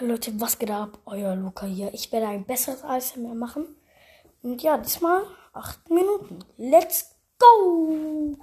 Hallo Leute, was geht ab? Euer Luca hier. Ich werde ein besseres ASMR machen. Und ja, diesmal 8 Minuten. Let's go!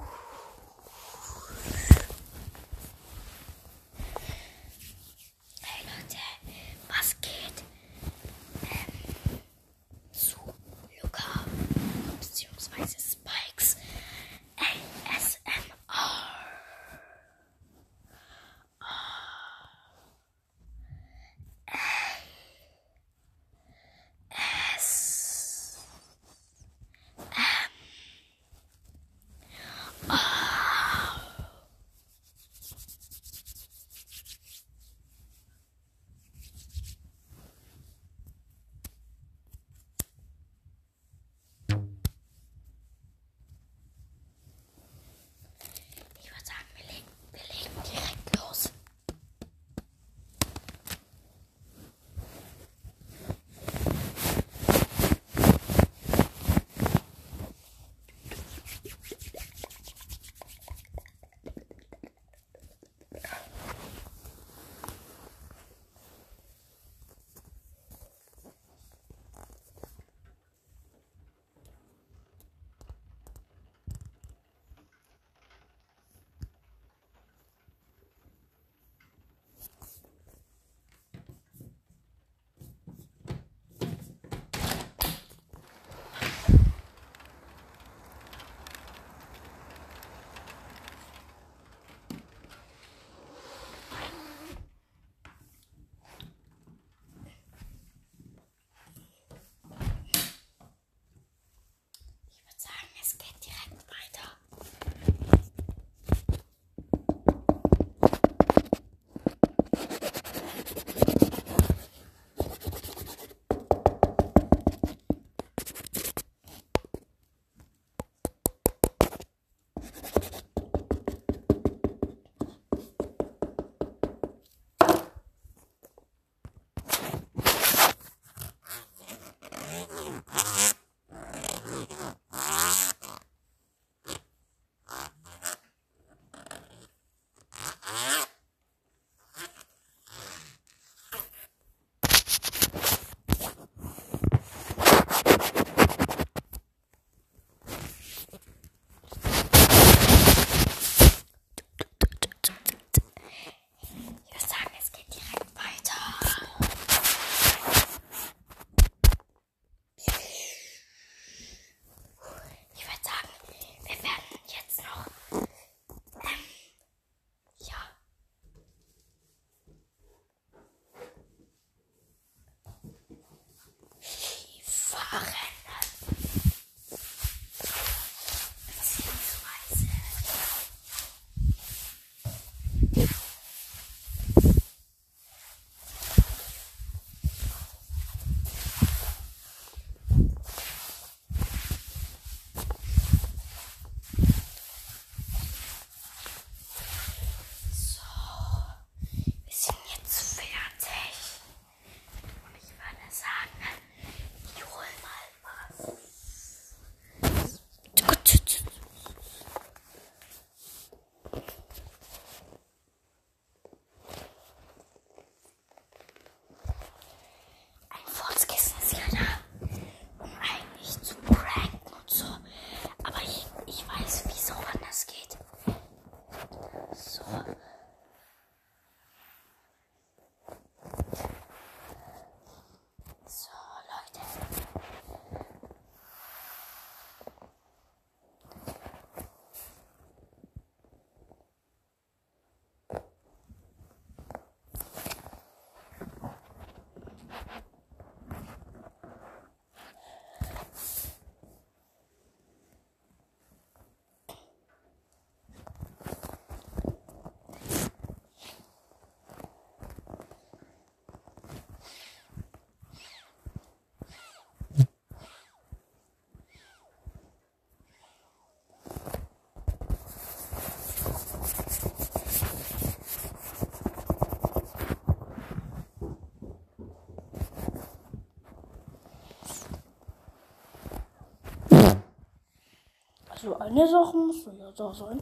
So eine Sache muss ja da sein.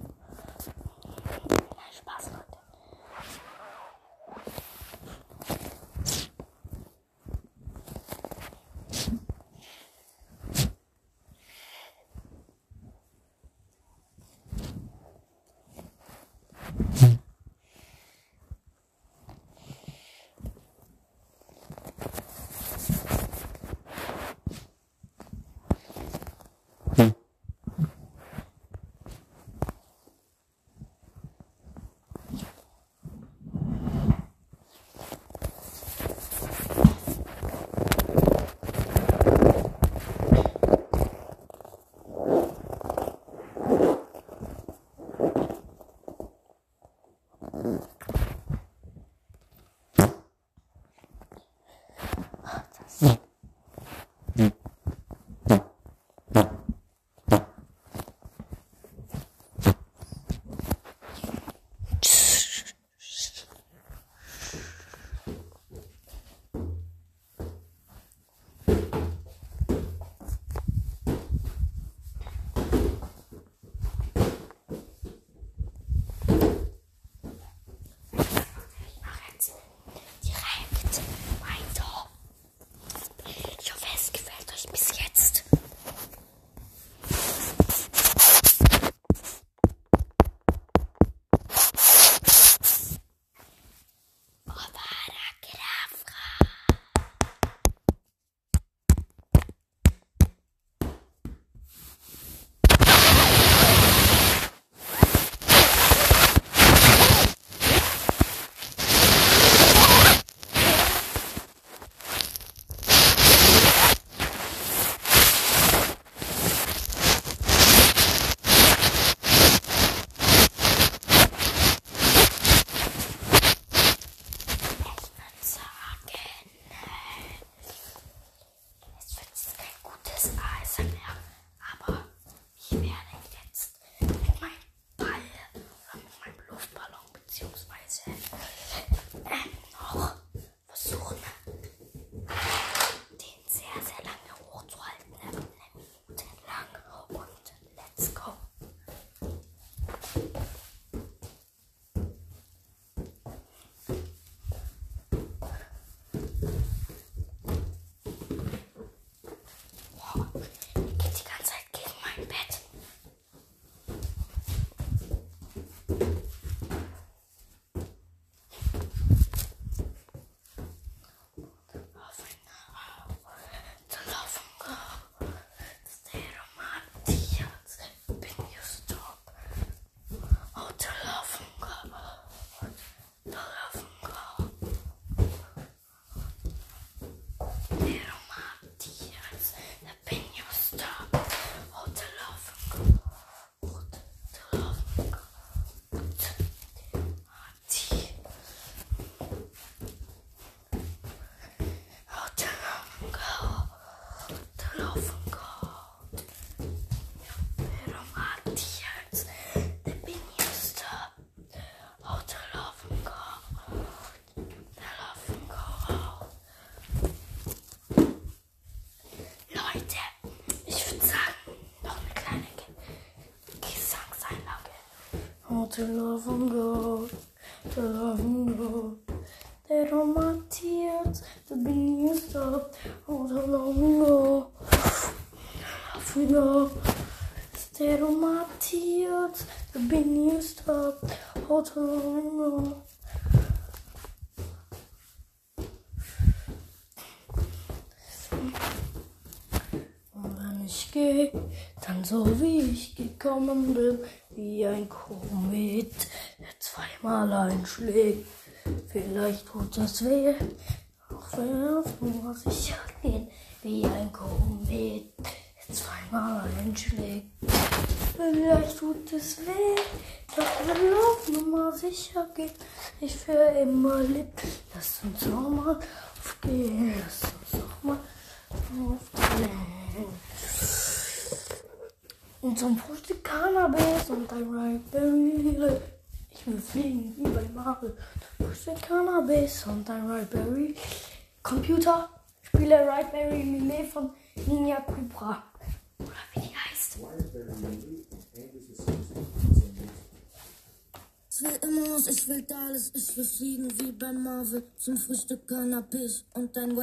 To love and go, to love and go. That all my tears been used up, all to love and go, love and go. That all my tears have been used up, all to love and go. Und wenn ich gehe, dann so wie ich gekommen bin, wie ein Komet, der zweimal einschlägt. Vielleicht tut das weh, auch wenn Nummer sicher gehen, wie ein Komet, der zweimal einschlägt. Vielleicht tut es weh, doch wenn wir auf Nummer sicher gehen, ich für immer lebt. Lass uns auch mal aufgehen, lass uns auch mal aufgehen. Und zum Frühstück Cannabis und ein Raspberry. Ich will fliegen wie bei Marvel. Frühstück Cannabis und ein Raspberry. Computer, spiele Raspberry Melee von Ninja Cobra. Oder wie die heißt. Ich will immer was, ich will alles, ich will fliegen wie bei Marvel. Zum Frühstück Cannabis und ein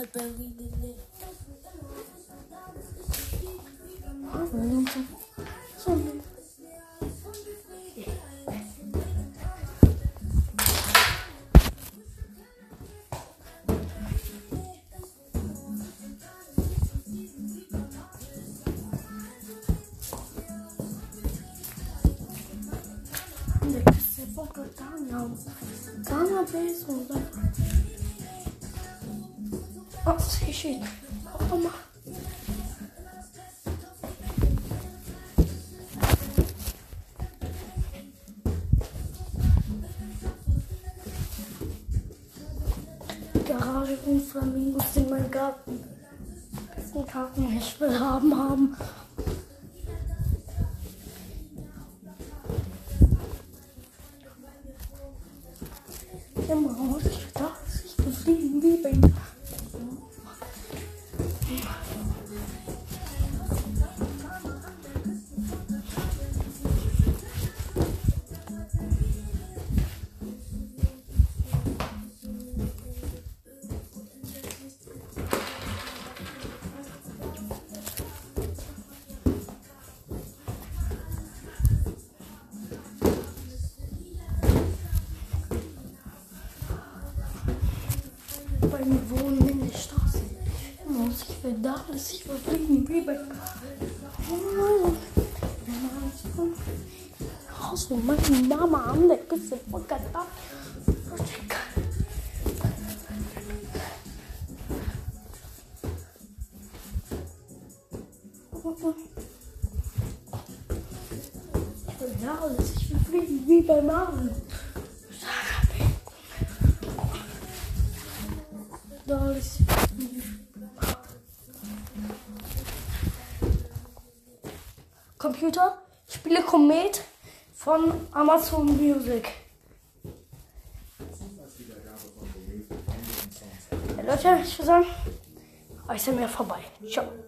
Wildberry Lillet. So. Der Küsse von Catania. Cannabis und dann. Oh, sehr schön. Oh, mal. Garage Garten, ich will haben, haben. Mir wohnen in der Straße. Immer aus, ich will da, ich will fliegen wie bei Haus von meiner Mama an der Küste von Katar. Ich will alles, ich will fliegen wie bei Marvel. Ist Computer, spiele Komet von Amazon Music. Ja, Leute, ich würde sagen, ich bin mir vorbei. Ciao.